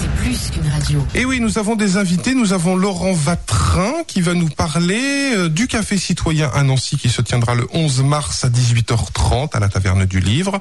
C'est plus qu'une radio. Et oui, nous avons des invités. Nous avons Laurent Vatrin qui va nous parler euh, du Café Citoyen à Nancy qui se tiendra le 11 mars à 18h30 à la Taverne du Livre.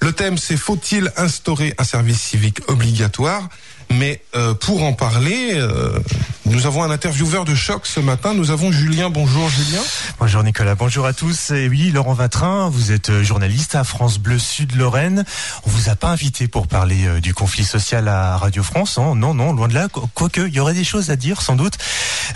Le thème, c'est faut-il instaurer un service civique obligatoire? Mais euh, pour en parler, euh, nous avons un intervieweur de choc ce matin. Nous avons Julien. Bonjour Julien. Bonjour Nicolas. Bonjour à tous. Et oui, Laurent Vatrin, vous êtes euh, journaliste à France Bleu Sud Lorraine. On vous a pas invité pour parler du conflit social à Radio France. Hein. Non, non, loin de là. Quoique, il y aurait des choses à dire sans doute.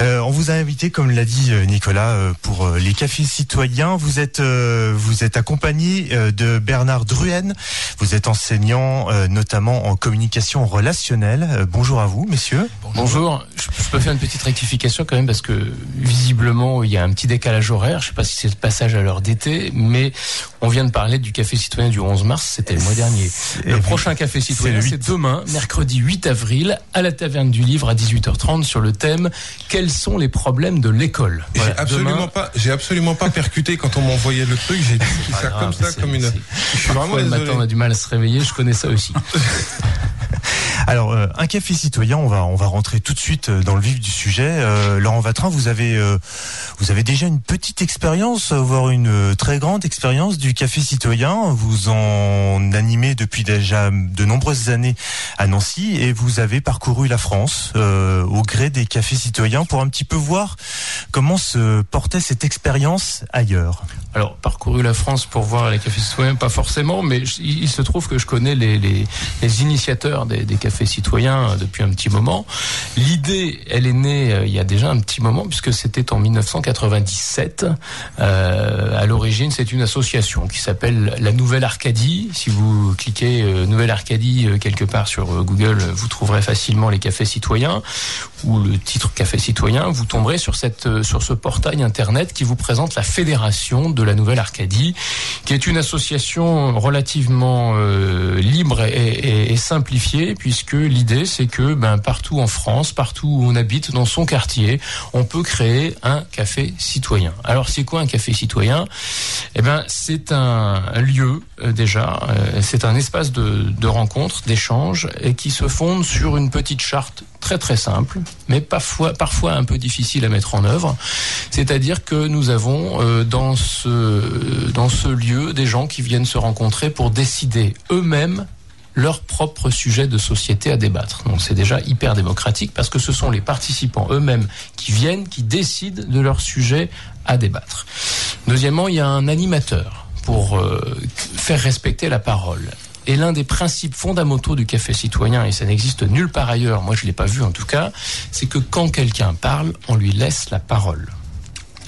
on vous a invité, comme l'a dit Nicolas, pour les cafés citoyens. Vous êtes, vous êtes accompagné de Bernard Druen. Vous êtes enseignant, notamment en communication relationnelle. Euh, bonjour à vous, messieurs. Bonjour. Je, peux faire une petite rectification quand même parce que visiblement il y a un petit décalage horaire. Je ne sais pas si c'est le passage à l'heure d'été, mais on vient de parler du café citoyen du 11 mars. C'était le mois dernier. Le prochain café citoyen, c'est demain, mercredi 8 avril, à la Taverne du Livre à 18h30 sur le thème Quels sont les problèmes de l'école? J'ai absolument pas, j'ai absolument pas percuté quand on m'envoyait le truc. J'ai dit ça comme ça, comme une. Je suis vraiment Le matin, on a du mal à se réveiller. Je connais ça aussi. Alors, euh, un café citoyen, on va on va rentrer tout de suite euh, dans le vif du sujet. Euh, Laurent Vatrin, vous avez vous avez déjà une petite expérience, voire une très grande expérience du café citoyen. Vous en animez depuis déjà de nombreuses années à Nancy et vous avez parcouru la France au gré des cafés citoyens pour un petit peu voir comment se portait cette expérience ailleurs. Alors, parcouru la France pour voir les cafés citoyens, pas forcément, mais il se trouve que je connais les, initiateurs des, des, cafés citoyens euh, depuis un petit moment. L'idée, elle est née euh, il y a déjà un petit moment, puisque c'était en 1997. Euh, à l'origine, c'est une association qui s'appelle la Nouvelle Arcadie. Si vous cliquez euh, Nouvelle Arcadie quelque part sur Google, vous trouverez facilement les cafés citoyens ou le titre Café citoyen. Vous tomberez sur cette sur ce portail internet qui vous présente la fédération de la Nouvelle Arcadie, qui est une association relativement euh, libre et, simplifiée, puisque l'idée c'est que ben, partout en France, partout où on habite, dans son quartier, on peut créer un café citoyen. Alors c'est quoi un café citoyen? Eh ben c'est un, lieu déjà, euh, c'est un espace de, de rencontre, d'échange, et qui se fonde sur une petite charte très très simple, mais parfois, parfois un peu difficile à mettre en œuvre. C'est-à-dire que nous avons euh, dans, ce, dans ce lieu des gens qui viennent se rencontrer pour décider eux-mêmes leur propre sujet de société à débattre. Donc c'est déjà hyper démocratique parce que ce sont les participants eux-mêmes qui viennent, qui décident de leur sujet à débattre. Deuxièmement, il y a un animateur pour euh, faire respecter la parole. Et l'un des principes fondamentaux du café citoyen, et ça n'existe nulle part ailleurs, moi je ne l'ai pas vu en tout cas, c'est que quand quelqu'un parle, on lui laisse la parole.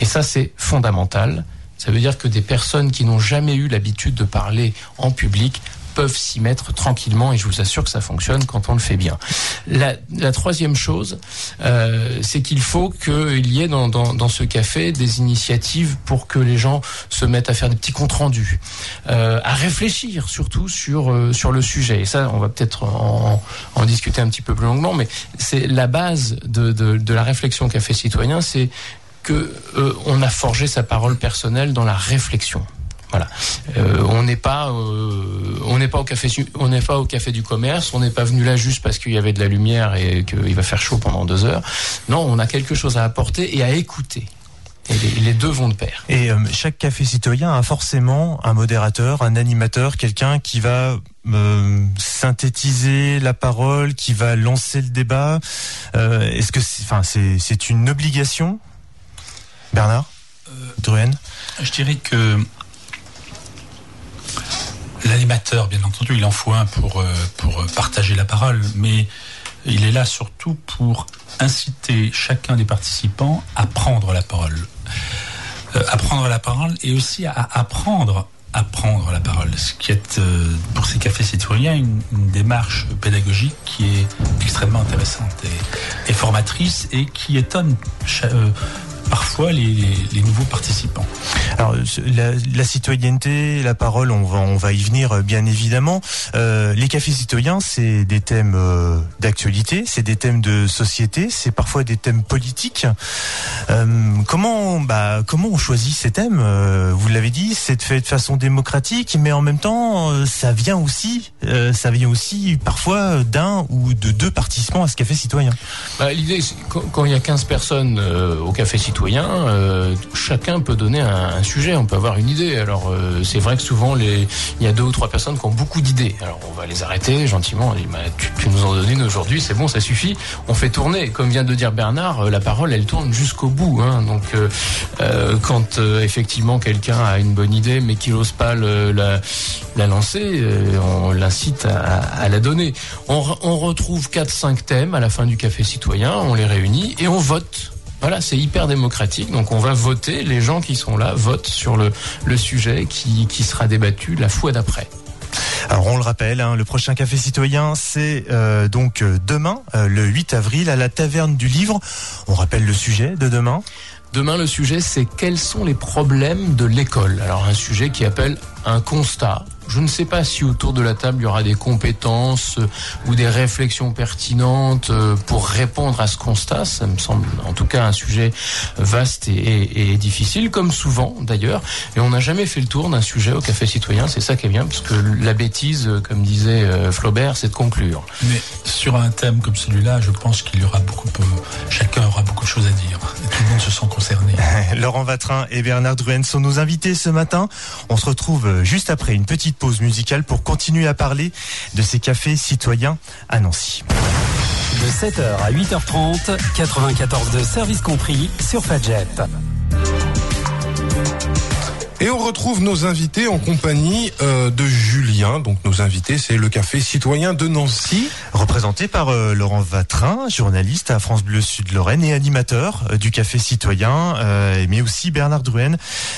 Et ça c'est fondamental. Ça veut dire que des personnes qui n'ont jamais eu l'habitude de parler en public peuvent s'y mettre tranquillement et je vous assure que ça fonctionne quand on le fait bien. La, troisième chose, euh, c'est qu'il faut qu'il y ait dans, ce café des initiatives pour que les gens se mettent à faire des petits comptes rendus, euh, à réfléchir surtout sur, euh, sur le sujet. Et ça, on va peut-être en, discuter un petit peu plus longuement, mais c'est la base de, de, la réflexion café citoyen, c'est que euh, on a forgé sa parole personnelle dans la réflexion. Voilà. On n'est pas, euh, on n'est pas au café, on n'est pas au café du commerce. On n'est pas venu là juste parce qu'il y avait de la lumière et qu'il va faire chaud pendant deux heures. Non, on a quelque chose à apporter et à écouter. Et les, les deux vont de pair. Et euh, chaque café citoyen a forcément un modérateur, un animateur, quelqu'un qui va euh, synthétiser la parole, qui va lancer le débat. Euh, Est-ce que, enfin, c'est c'est une obligation, Bernard, Druen Je dirais que Bien entendu, il en faut un pour, euh, pour partager la parole, mais il est là surtout pour inciter chacun des participants à prendre la parole. Euh, à prendre la parole et aussi à apprendre à prendre la parole. Ce qui est, euh, pour ces cafés citoyens, une, démarche pédagogique qui est extrêmement intéressante et, formatrice et qui étonne euh, parfois les nouveaux participants. Alors la, la, citoyenneté, la parole, on va on va y venir euh, bien évidemment. Euh, les cafés citoyens, c'est des thèmes euh, d'actualité, c'est des thèmes de société, c'est parfois des thèmes politiques. Euh, comment bah comment on choisit ces thèmes euh, Vous l'avez dit, c'est fait de façon démocratique, mais en même temps, ça vient aussi ça vient aussi parfois d'un ou de deux participants à ce café citoyen. Bah, L'idée, quand, il y a 15 personnes au café citoyen, chacun peut donner un, sujet, on peut avoir une idée. Alors c'est vrai que souvent il y a deux ou trois personnes qui ont beaucoup d'idées. Alors on va les arrêter gentiment. On dit, bah, tu, tu, nous en donnes une aujourd'hui, c'est bon, ça suffit. On fait tourner. Comme vient de dire Bernard, la parole, elle tourne jusqu'au bout. Hein. Donc euh, quand euh, effectivement quelqu'un a une bonne idée, mais qu'il n'ose pas la, la, lancer, euh, on l'incite à, la donner. On, on retrouve 4-5 thèmes à la fin du café citoyen, on les réunit et on vote. Voilà, c'est hyper démocratique. Donc on va voter, les gens qui sont là votent sur le, le sujet qui, qui sera débattu la fois d'après. Alors on le rappelle, hein, le prochain café citoyen, c'est euh, donc demain, euh, le 8 avril, à la Taverne du Livre. On rappelle le sujet de demain. Demain, le sujet, c'est quels sont les problèmes de l'école. Alors un sujet qui appelle un constat. Je ne sais pas si autour de la table il y aura des compétences euh, ou des réflexions pertinentes euh, pour répondre à ce constat. Ça me semble en tout cas un sujet vaste et, et, et difficile, comme souvent d'ailleurs. Et on n'a jamais fait le tour d'un sujet au Café Citoyen. C'est ça qui est bien, parce que la bêtise, euh, comme disait Flaubert, c'est de conclure. Mais sur un thème comme celui-là, je pense qu'il y aura beaucoup, chacun aura beaucoup de choses à dire. Et tout le monde se sent concerné. Laurent Vatrin et Bernard Druen sont nos invités ce matin. On se retrouve juste après une petite pause musicale pour continuer à parler de ces cafés citoyens à Nancy. De 7h à 8h30, 94 de service compris sur Fadjet. Et on retrouve nos invités en compagnie euh, de Julien. Donc nos invités, c'est le Café Citoyen de Nancy. Représenté par euh, Laurent Vatrin, journaliste à France Bleu Sud Lorraine et animateur euh, du Café Citoyen, euh, mais aussi Bernard Druen.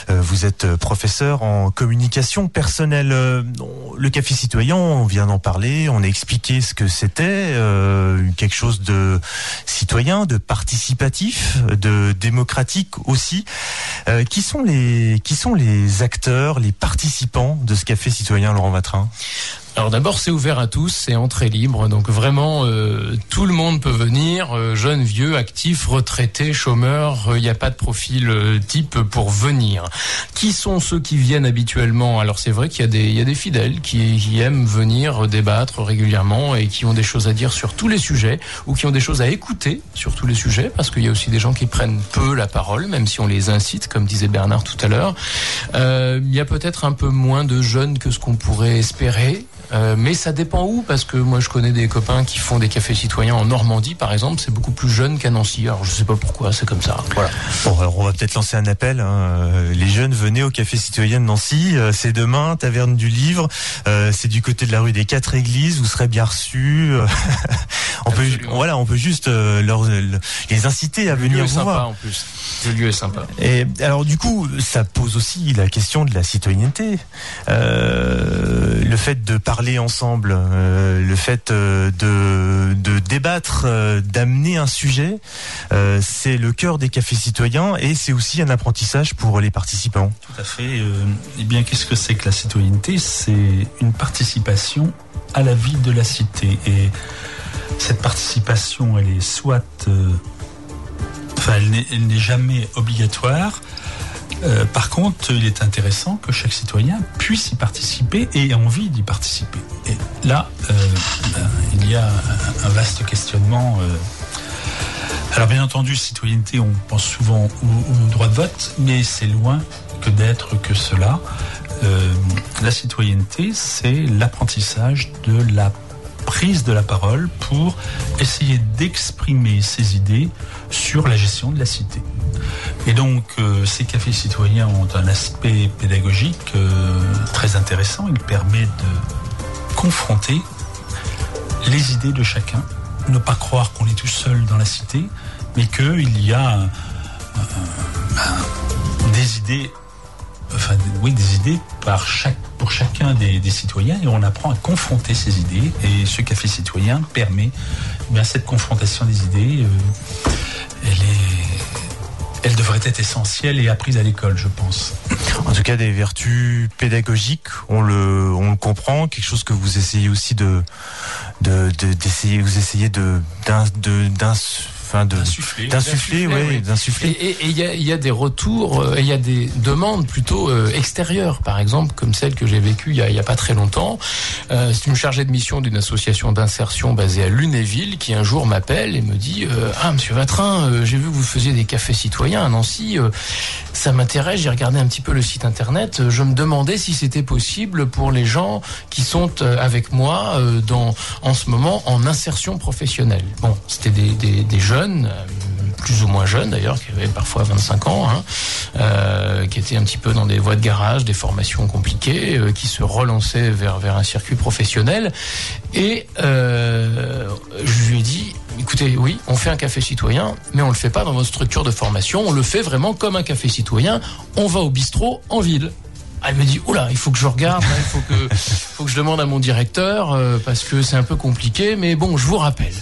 vous êtes professeur en communication personnelle. le Café Citoyen, on vient d'en parler, on a expliqué ce que c'était, quelque chose de citoyen, de participatif, de démocratique aussi. qui sont les qui sont les les acteurs, les participants de ce café citoyen Laurent Vatrin? Alors d'abord, c'est ouvert à tous, c'est entrée libre, donc vraiment euh, tout le monde peut venir, euh, jeunes, vieux, actifs, retraités, chômeurs, il euh, n'y a pas de profil euh, type pour venir. Qui sont ceux qui viennent habituellement? Alors c'est vrai qu'il y a des il y a des fidèles qui, qui, aiment venir débattre régulièrement et qui ont des choses à dire sur tous les sujets ou qui ont des choses à écouter sur tous les sujets parce qu'il y a aussi des gens qui prennent peu la parole, même si on les incite, comme disait Bernard tout à l'heure. Il y a peut-être un peu moins de jeunes que ce qu'on pourrait espérer. Euh, mais ça dépend où, parce que moi je connais des copains qui font des cafés citoyens en Normandie, par exemple, c'est beaucoup plus jeune qu'à Nancy. Alors je sais pas pourquoi, c'est comme ça. Voilà. Bon, alors on va peut-être lancer un appel. Hein. Les jeunes, venez au café citoyen de Nancy. Euh, c'est demain, taverne du livre. Euh, c'est du côté de la rue des Quatre Églises. Vous serez bien reçus. on peut, voilà, on peut juste leur, les inciter à Le venir lieu est vous sympa, voir. en plus. Le lieu est sympa. Et alors du coup, ça pose aussi la question de la citoyenneté. Euh, le fait de parler ensemble, euh, le fait euh, de, de débattre, euh, d'amener un sujet, c'est le cœur des cafés citoyens et c'est aussi un apprentissage pour les participants. Tout à fait. Eh bien, qu'est-ce que c'est que la citoyenneté? C'est une participation à la vie de la cité. Et cette participation, elle est soit... Enfin, elle n'est jamais obligatoire. Euh, par contre, il est intéressant que chaque citoyen puisse y participer et ait envie d'y participer. Et là, euh, ben, il y a un, vaste questionnement. Euh. Alors, bien entendu, citoyenneté, on pense souvent au, droit de vote, mais c'est loin que d'être que cela. La citoyenneté, c'est l'apprentissage de la prise de la parole pour essayer d'exprimer ses idées sur la gestion de la cité. Et donc, euh, ces cafés citoyens ont un aspect pédagogique euh, très intéressant. Il permet de confronter les idées de chacun, ne pas croire qu'on est tout seul dans la cité, mais qu'il y a euh, des idées, enfin, oui, des idées par chaque, pour chacun des, citoyens, et on apprend à confronter ces idées. Et ce café citoyen permet bien, cette confrontation des idées. elle est elle devrait être essentielle et apprise à l'école, je pense. En tout cas, des vertus pédagogiques, on le, on le comprend, quelque chose que vous essayez aussi de, de, de- d'essayer, vous essayez de, de, enfin de, D'insuffler. oui. d'insuffler. Et il y, a, il y a des retours, euh, il y a des demandes plutôt euh, extérieures, par exemple, comme celle que j'ai vécue il y a, il y a pas très longtemps. Euh, c'est une chargée de mission d'une association d'insertion basée à Lunéville qui un jour m'appelle et me dit Ah, monsieur Vatrin, j'ai vu que vous faisiez des cafés citoyens à Nancy. ça m'intéresse, j'ai regardé un petit peu le site internet. Je me demandais si c'était possible pour les gens qui sont avec moi dans, en ce moment en insertion professionnelle. Bon, c'était des, des, des jeunes, euh, plus ou moins jeunes d'ailleurs, qui avaient parfois 25 ans, hein, euh, qui étaient un petit peu dans des voies de garage, des formations compliquées, euh, qui se relançaient vers, vers un circuit professionnel. Et je lui ai dit, écoutez, oui, on fait un café citoyen, mais on le fait pas dans votre structure de formation, on le fait vraiment comme un café citoyen. On va au bistrot en ville. Elle me dit, oula, il faut que je regarde, hein, il faut que, je demande à mon directeur, parce que c'est un peu compliqué, mais bon, je vous rappelle.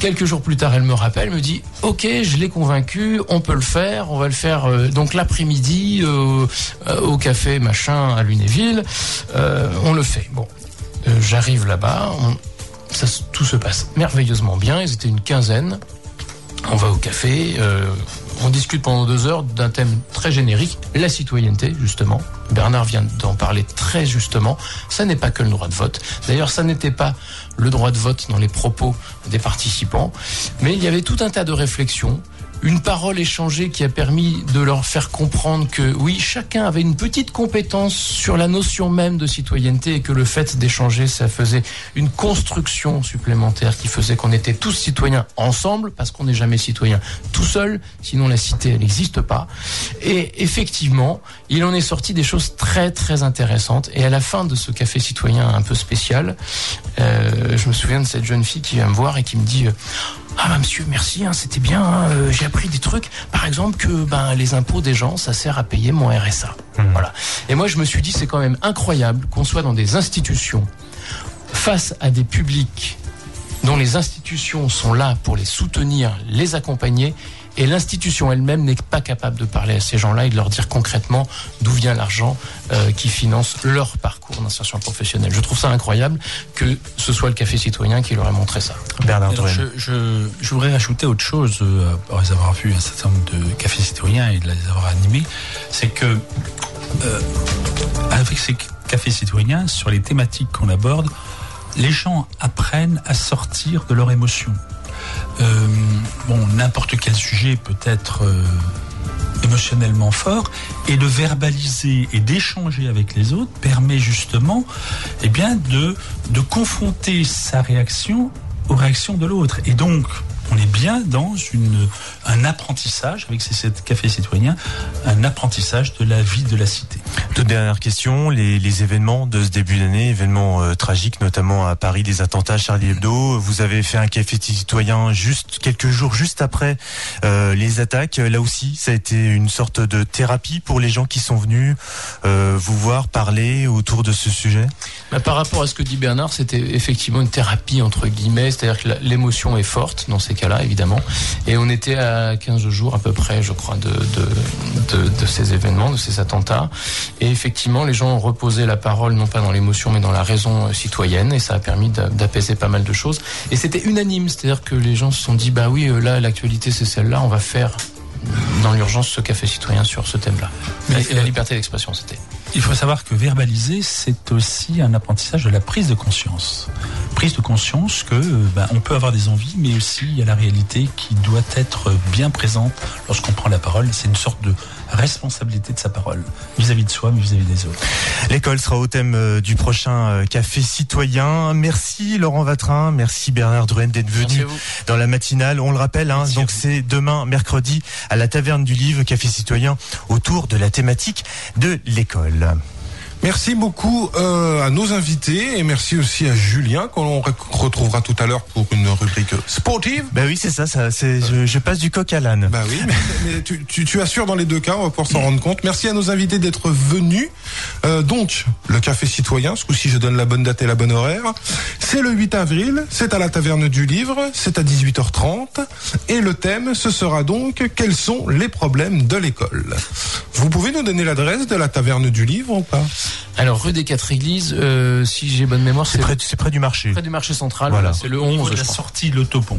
Quelques jours plus tard, elle me rappelle, me dit OK, je l'ai convaincu, on peut le faire, on va le faire euh, donc l'après-midi euh, euh, au café machin à Lunéville, on le fait. Bon, j'arrive là-bas, tout se passe merveilleusement bien. Ils étaient une quinzaine. On va au café, on discute pendant deux heures d'un thème très générique, la citoyenneté justement. Bernard vient d'en parler très justement. Ça n'est pas que le droit de vote. D'ailleurs, ça n'était pas le droit de vote dans les propos des participants, mais il y avait tout un tas de réflexions. Une parole échangée qui a permis de leur faire comprendre que oui, chacun avait une petite compétence sur la notion même de citoyenneté et que le fait d'échanger, ça faisait une construction supplémentaire qui faisait qu'on était tous citoyens ensemble parce qu'on n'est jamais citoyen tout seul, sinon la cité elle n'existe pas. Et effectivement, il en est sorti des choses très très intéressantes. Et à la fin de ce café citoyen un peu spécial, euh, je me souviens de cette jeune fille qui vient me voir et qui me dit euh, ah bah, monsieur merci hein, c'était bien hein, euh, j'ai appris des trucs. Par exemple que ben les impôts des gens ça sert à payer mon RSA voilà. Et moi je me suis dit c'est quand même incroyable qu'on soit dans des institutions face à des publics dont les institutions sont là pour les soutenir, les accompagner, et l'institution elle-même n'est pas capable de parler à ces gens-là et de leur dire concrètement d'où vient l'argent euh, qui finance leur parcours d'insertion professionnelle. Je trouve ça incroyable que ce soit le Café Citoyen qui leur ait montré ça. Bernard Alors, je, je, je voudrais rajouter autre chose, euh, après avoir vu un certain nombre de cafés citoyens et de les avoir animés, c'est que euh, avec ces cafés citoyens, sur les thématiques qu'on aborde, les gens apprennent à sortir de leurs émotions. Euh, bon, n'importe quel sujet peut être euh, émotionnellement fort et de verbaliser et d'échanger avec les autres permet justement eh bien de, de confronter sa réaction aux réactions de l'autre. Et donc on est bien dans un apprentissage avec ces, ces cafés citoyens, un apprentissage de la vie de la cité. Toute dernière question, les, les événements de ce début d'année, événements euh, tragiques, notamment à Paris, des attentats Charlie Hebdo. Vous avez fait un café citoyen juste quelques jours juste après euh, les attaques. Là aussi, ça a été une sorte de thérapie pour les gens qui sont venus euh, vous voir parler autour de ce sujet? Bah, par rapport à ce que dit Bernard, c'était effectivement une thérapie entre guillemets, c'est-à-dire que l'émotion est forte dans ces cas-là, évidemment. Et on était à 15 jours à peu près, je crois, de, de, de, de ces événements, de ces attentats. Et effectivement, les gens ont reposé la parole non pas dans l'émotion, mais dans la raison citoyenne, et ça a permis d'a- d'apaiser pas mal de choses. Et c'était unanime, c'est-à-dire que les gens se sont dit, bah oui, euh, là, l'actualité c'est celle-là, on va faire dans l'urgence ce café citoyen sur ce thème-là. Mais, Et la euh, liberté d'expression, c'était. Il faut savoir que verbaliser, c'est aussi un apprentissage de la prise de conscience. Prise de conscience que ben, on peut avoir des envies, mais aussi il y a la réalité qui doit être bien présente lorsqu'on prend la parole. C'est une sorte de responsabilité de sa parole vis-à-vis de soi, mais vis-à-vis des autres. L'école sera au thème euh, du prochain euh, café citoyen. Merci Laurent Vatrin, merci Bernard Drouin d'être venu dans la matinale. On le rappelle, hein, donc c'est demain mercredi à la Taverne du Livre, café citoyen autour de la thématique de l'école. Merci beaucoup euh, à nos invités et merci aussi à Julien qu'on re- retrouvera tout à l'heure pour une rubrique sportive. Bah oui, c'est ça, ça c'est, je, je passe du coq à l'âne. Bah oui, mais, mais tu, tu, tu assures dans les deux cas, on va pouvoir s'en rendre compte. Merci à nos invités d'être venus. Euh, donc, le Café Citoyen, ce coup-ci je donne la bonne date et la bonne horaire. C'est le 8 avril, c'est à la Taverne du Livre, c'est à 18h30. Et le thème, ce sera donc quels sont les problèmes de l'école? Vous pouvez nous donner l'adresse de la Taverne du Livre ou pas? Alors, rue des Quatre Églises, euh, si j'ai bonne mémoire, C'est c'est près, près du marché. près du marché central. Voilà. C'est le Au niveau 11, de je la crois. sortie l'autopont.